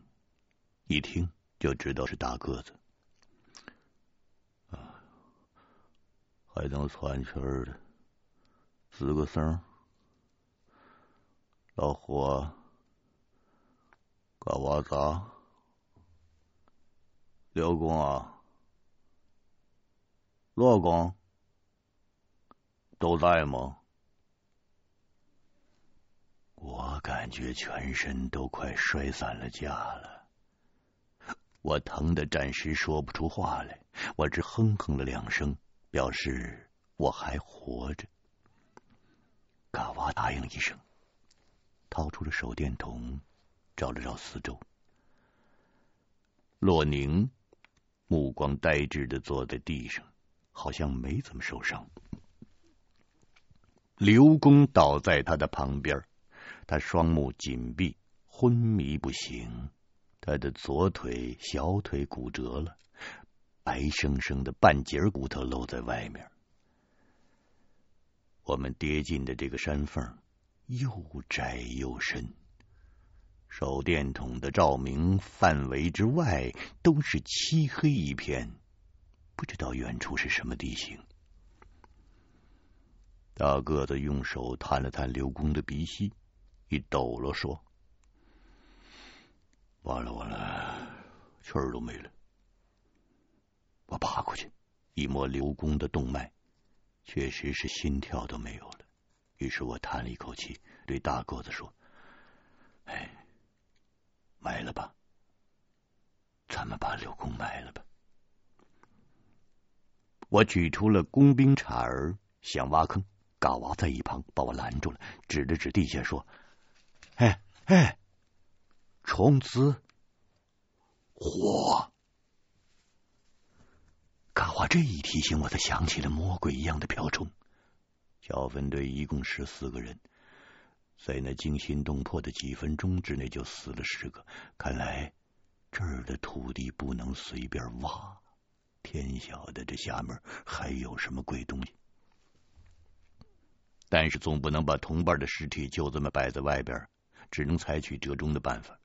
一听就知道是大个子。啊，还能喘气儿的，吱个声。老胡，嘎娃子，刘公啊，罗公，都在吗？我感觉全身都快摔散了架了，我疼的暂时说不出话来，我只哼哼了两声，表示我还活着。嘎娃答应一声。掏出了手电筒，照了照四周。洛宁目光呆滞的坐在地上，好像没怎么受伤。刘公倒在他的旁边，他双目紧闭，昏迷不醒。他的左腿、小腿骨折了，白生生的半截骨头露在外面。我们跌进的这个山缝。又窄又深，手电筒的照明范围之外都是漆黑一片，不知道远处是什么地形。大个子用手探了探刘公的鼻息，一抖了说：“完了完了，气儿都没了。”我爬过去一摸刘公的动脉，确实是心跳都没有了。于是我叹了一口气，对大个子说：“哎，埋了吧，咱们把刘公埋了吧。”我取出了工兵铲儿，想挖坑，嘎娃在一旁把我拦住了，指了指地下说：“哎哎，虫子，火！”嘎娃这一提醒，我才想起了魔鬼一样的瓢虫。小分队一共十四个人，在那惊心动魄的几分钟之内就死了十个。看来这儿的土地不能随便挖，天晓得这下面还有什么鬼东西。但是总不能把同伴的尸体就这么摆在外边，只能采取折中的办法。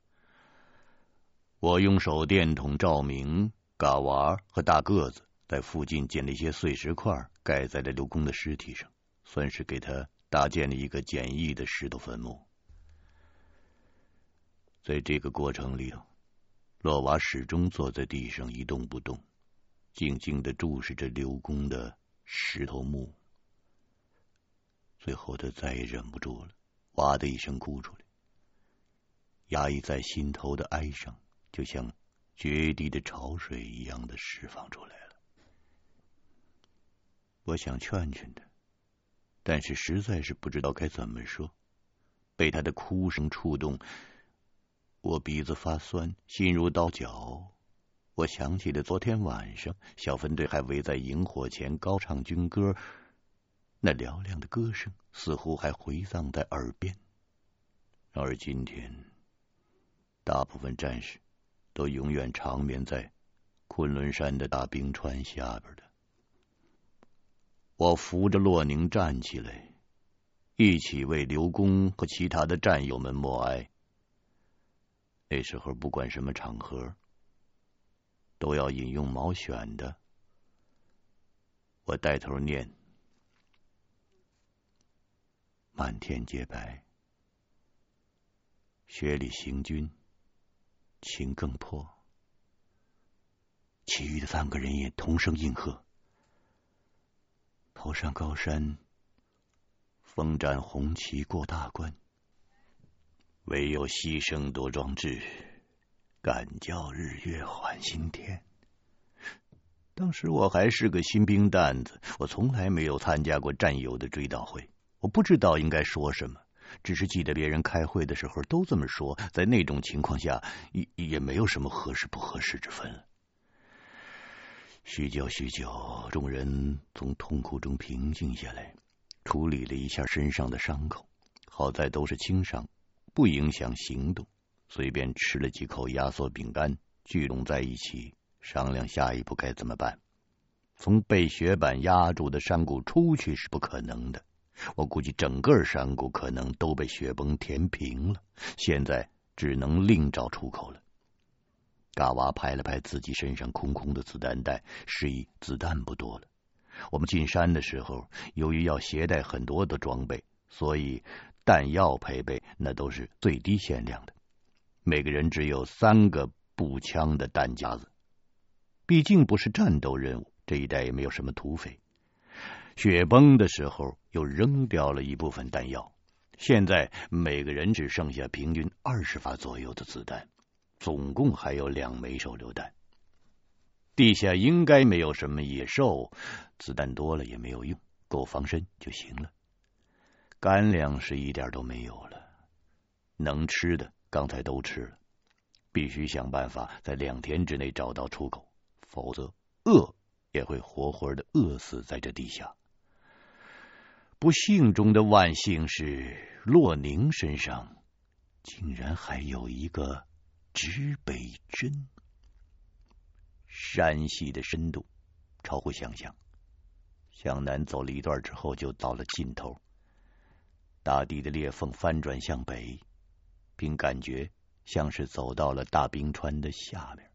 我用手电筒照明，嘎娃和大个子在附近捡了一些碎石块，盖在了刘工的尸体上。算是给他搭建了一个简易的石头坟墓。在这个过程里头，骆娃始终坐在地上一动不动，静静的注视着刘公的石头墓。最后，他再也忍不住了，哇的一声哭出来，压抑在心头的哀伤，就像决堤的潮水一样的释放出来了。我想劝劝他。但是实在是不知道该怎么说，被他的哭声触动，我鼻子发酸，心如刀绞。我想起了昨天晚上，小分队还围在营火前高唱军歌，那嘹亮的歌声似乎还回荡在耳边。而今天，大部分战士都永远长眠在昆仑山的大冰川下边的。我扶着洛宁站起来，一起为刘公和其他的战友们默哀。那时候不管什么场合，都要引用毛选的。我带头念：“满天洁白，雪里行军，情更迫。”其余的三个人也同声应和。头上高山，风展红旗过大关。唯有牺牲多壮志，敢叫日月换新天。当时我还是个新兵蛋子，我从来没有参加过战友的追悼会，我不知道应该说什么，只是记得别人开会的时候都这么说，在那种情况下，也也没有什么合适不合适之分了。许久许久，众人从痛苦中平静下来，处理了一下身上的伤口。好在都是轻伤，不影响行动。随便吃了几口压缩饼干，聚拢在一起，商量下一步该怎么办。从被雪板压住的山谷出去是不可能的，我估计整个山谷可能都被雪崩填平了。现在只能另找出口了。嘎娃拍了拍自己身上空空的子弹袋，示意子弹不多了。我们进山的时候，由于要携带很多的装备，所以弹药配备那都是最低限量的，每个人只有三个步枪的弹夹子。毕竟不是战斗任务，这一带也没有什么土匪。雪崩的时候又扔掉了一部分弹药，现在每个人只剩下平均二十发左右的子弹，总共还有两枚手榴弹。地下应该没有什么野兽，子弹多了也没有用，够防身就行了。干粮是一点都没有了，能吃的刚才都吃了，必须想办法在两天之内找到出口，否则饿也会活活的饿死在这地下。不幸中的万幸是，洛宁身上竟然还有一个指北针。山系的深度超乎想象，向南走了一段之后，就到了尽头。大地的裂缝翻转向北，并感觉像是走到了大冰川的下面。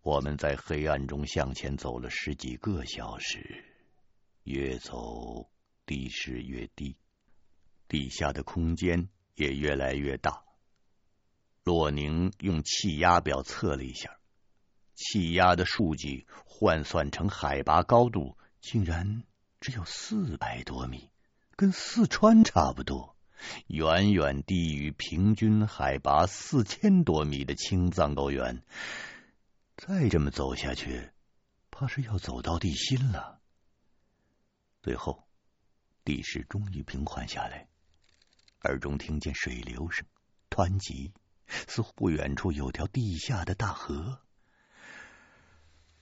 我们在黑暗中向前走了十几个小时，越走地势越低，地下的空间也越来越大。洛宁用气压表测了一下。气压的数据换算成海拔高度，竟然只有四百多米，跟四川差不多，远远低于平均海拔四千多米的青藏高原。再这么走下去，怕是要走到地心了。最后，地势终于平缓下来，耳中听见水流声，湍急，似乎不远处有条地下的大河。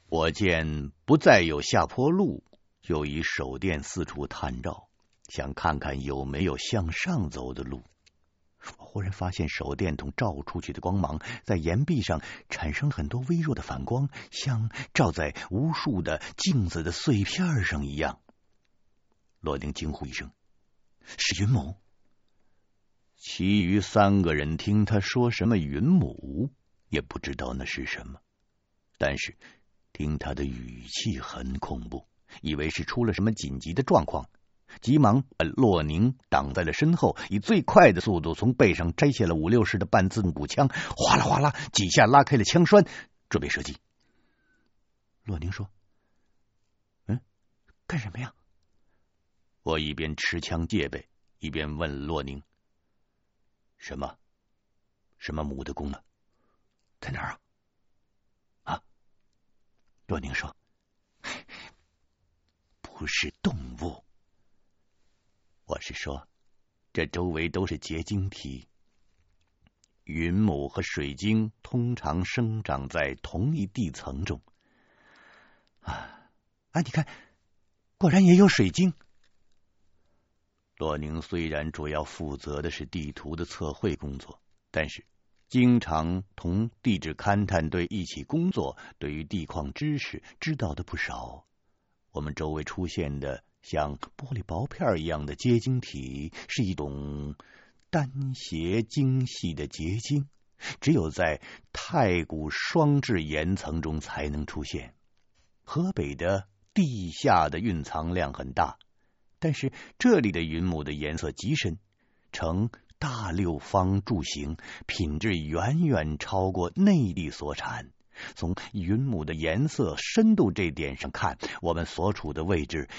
我见不再有下坡路，就以手电四处探照，想看看有没有向上走的路。忽然发现手电筒照出去的光芒在岩壁上产生很多微弱的反光，像照在无数的镜子的碎片上一样。罗宁惊呼一声：“是云母！”其余三个人听他说什么云母，也不知道那是什么，但是。听他的语气很恐怖，以为是出了什么紧急的状况，急忙把洛宁挡在了身后，以最快的速度从背上摘下了五六式的半自动步枪，哗啦哗啦几下拉开了枪栓，准备射击。洛宁说：“嗯，干什么呀？”我一边持枪戒备，一边问洛宁：“什么？什么母的宫呢？在哪儿啊？”骆宁说：“不是动物，我是说，这周围都是结晶体。云母和水晶通常生长在同一地层中。啊啊！你看，果然也有水晶。”洛宁虽然主要负责的是地图的测绘工作，但是。经常同地质勘探队一起工作，对于地矿知识知道的不少。我们周围出现的像玻璃薄片一样的结晶体，是一种单斜晶系的结晶，只有在太古双质岩层中才能出现。河北的地下的蕴藏量很大，但是这里的云母的颜色极深，呈。大六方柱形，品质远远超过内地所产。从云母的颜色深度这点上看，我们所处的位置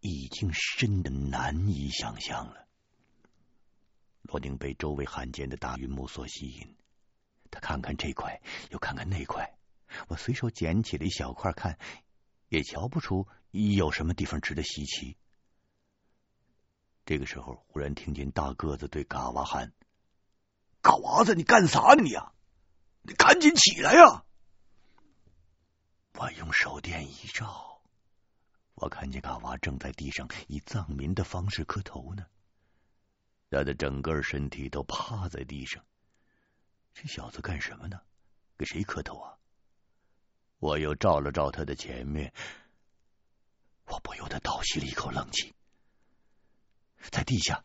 已经深得难以想象了。罗宁被周围罕见的大云母所吸引，他看看这块，又看看那块。我随手捡起了一小块看，也瞧不出有什么地方值得稀奇。这个时候，忽然听见大个子对嘎娃喊：“嘎娃子，你干啥呢？你呀，你赶紧起来呀！”我用手电一照，我看见嘎娃正在地上以藏民的方式磕头呢。他的整个身体都趴在地上。这小子干什么呢？给谁磕头啊？我又照了照他的前面，我不由得倒吸了一口冷气。在地下，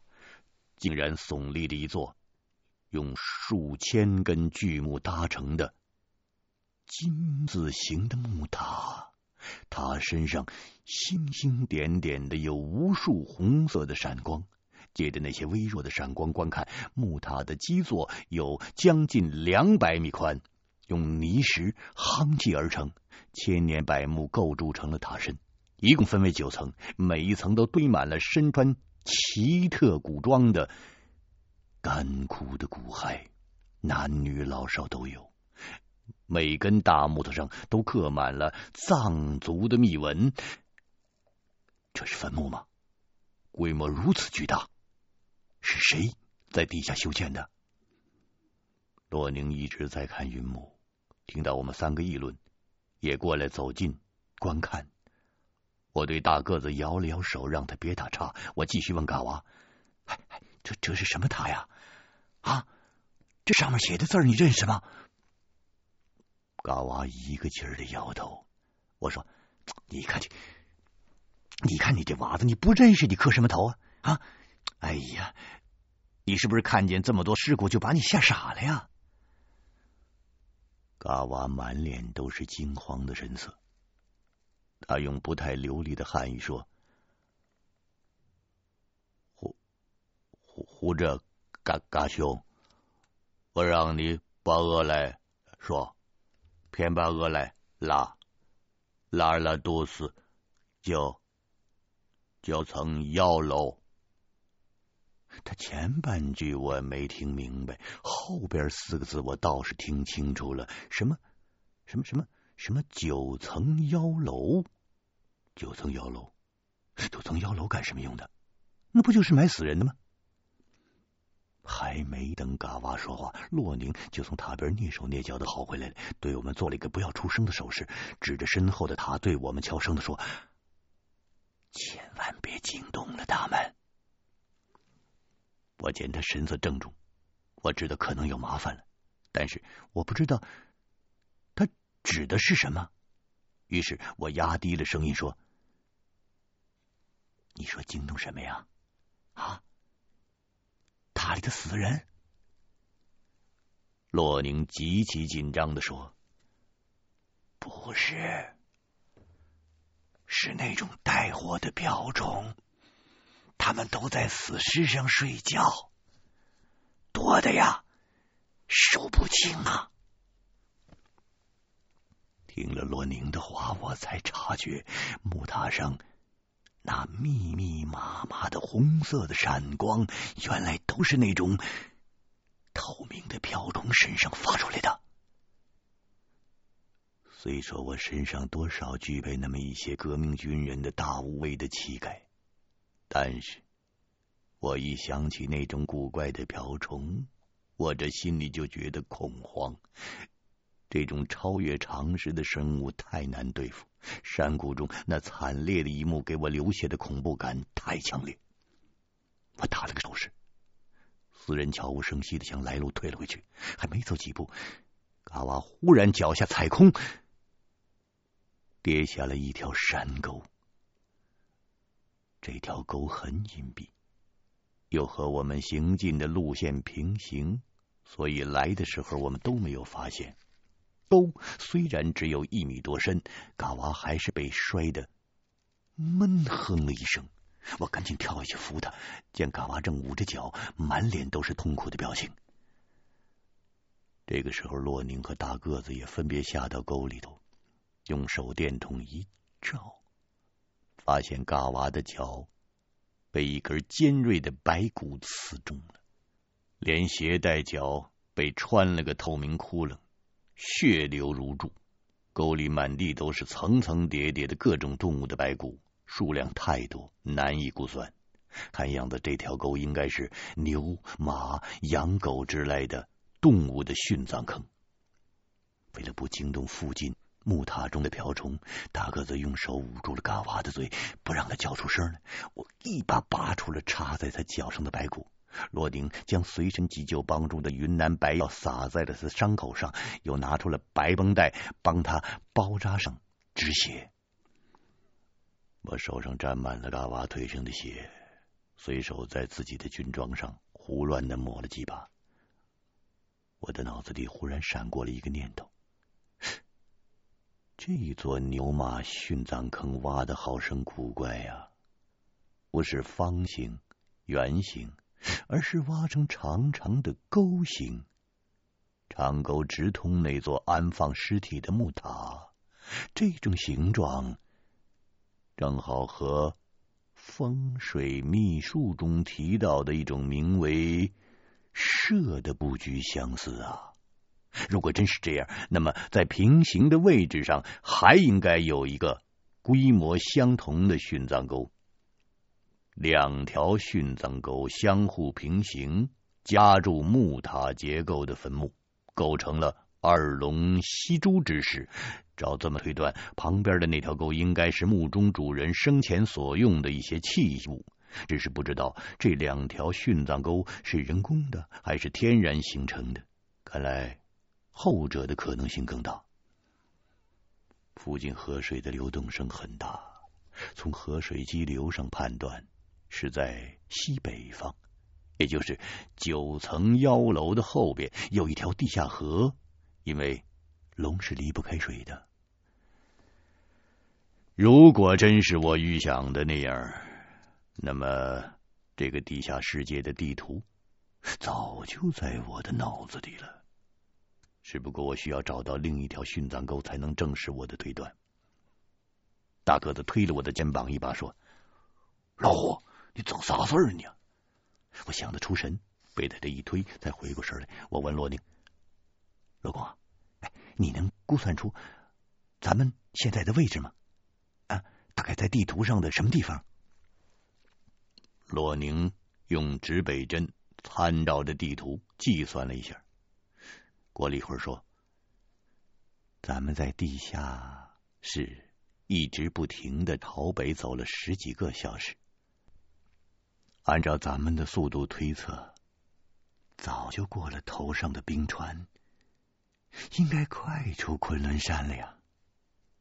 竟然耸立着一座用数千根巨木搭成的金字形的木塔。塔身上星星点点的，有无数红色的闪光，借着那些微弱的闪光观看，木塔的基座有将近两百米宽，用泥石夯砌而成，千年柏木构筑成了塔身，一共分为九层，每一层都堆满了身穿奇特古装的干枯的骨骸，男女老少都有。每根大木头上都刻满了藏族的密文。这是坟墓吗？规模如此巨大，是谁在地下修建的？洛宁一直在看云母，听到我们三个议论，也过来走近观看。我对大个子摇了摇手，让他别打岔。我继续问嘎娃：“，这这是什么塔呀？啊，这上面写的字你认识吗？”嘎娃一个劲儿的摇头。我说：“你看这，你看你这娃子，你不认识你磕什么头啊？啊！哎呀，你是不是看见这么多事故就把你吓傻了呀？”嘎娃满脸都是惊慌的神色。他用不太流利的汉语说：“胡胡胡着嘎嘎兄，我让你把鹅来说。”偏把鹅来拉，拉了肚子，就就成妖喽。他前半句我没听明白，后边四个字我倒是听清楚了。什么什么什么什么九层妖楼？九层妖楼？九层妖楼干什么用的？那不就是埋死人的吗？还没等嘎娃说话，洛宁就从塔边蹑手蹑脚的跑回来了，对我们做了一个不要出声的手势，指着身后的塔对我们悄声的说：“千万别惊动了他们。”我见他神色郑重，我知道可能有麻烦了，但是我不知道指的是什么，于是我压低了声音说：“你说惊动什么呀？啊？”塔里的死人，洛宁极其紧张的说：“不是，是那种带火的瓢虫，他们都在死尸上睡觉，多的呀，数不清啊。”听了罗宁的话，我才察觉木塔上。那密密麻麻的红色的闪光，原来都是那种透明的瓢虫身上发出来的。虽说我身上多少具备那么一些革命军人的大无畏的气概，但是我一想起那种古怪的瓢虫，我这心里就觉得恐慌。这种超越常识的生物太难对付。山谷中那惨烈的一幕给我留下的恐怖感太强烈。我打了个手势，四人悄无声息的向来路退了回去。还没走几步，嘎娃忽然脚下踩空，跌下了一条山沟。这条沟很隐蔽，又和我们行进的路线平行，所以来的时候我们都没有发现。沟虽然只有一米多深，嘎娃还是被摔得闷哼了一声。我赶紧跳下去扶他，见嘎娃正捂着脚，满脸都是痛苦的表情。这个时候，洛宁和大个子也分别下到沟里头，用手电筒一照，发现嘎娃的脚被一根尖锐的白骨刺中了，连鞋带脚被穿了个透明窟窿。血流如注，沟里满地都是层层叠叠的各种动物的白骨，数量太多，难以估算。看样子，这条沟应该是牛、马、羊、狗之类的动物的殉葬坑。为了不惊动附近木塔中的瓢虫，大个子用手捂住了嘎娃的嘴，不让他叫出声来。我一把拔出了插在他脚上的白骨。罗丁将随身急救帮中的云南白药撒在了他伤口上，又拿出了白绷带帮他包扎上止血。我手上沾满了嘎娃腿上的血，随手在自己的军装上胡乱的抹了几把。我的脑子里忽然闪过了一个念头：这一座牛马殉葬坑挖的好生古怪呀，不是方形。圆形，而是挖成长长的沟形。长沟直通那座安放尸体的木塔，这种形状正好和风水秘术中提到的一种名为“舍”的布局相似啊。如果真是这样，那么在平行的位置上还应该有一个规模相同的殉葬沟。两条殉葬沟相互平行，夹住木塔结构的坟墓。构成了二龙戏珠之势。照这么推断，旁边的那条沟应该是墓中主人生前所用的一些器物。只是不知道这两条殉葬沟是人工的还是天然形成的。看来后者的可能性更大。附近河水的流动声很大，从河水激流上判断是在西北方。也就是九层妖楼的后边有一条地下河，因为龙是离不开水的。如果真是我预想的那样，那么这个地下世界的地图早就在我的脑子里了。只不过我需要找到另一条殉葬沟，才能证实我的推断。大个子推了我的肩膀一把，说：“老胡，你整啥事儿呢？”我想得出神，被他这一推，才回过神来。我问罗宁：“罗公，哎，你能估算出咱们现在的位置吗？啊，大概在地图上的什么地方？”罗宁用指北针参照着地图计算了一下，过了一会儿说：“咱们在地下室一直不停的朝北走了十几个小时。”按照咱们的速度推测，早就过了头上的冰川，应该快出昆仑山了呀。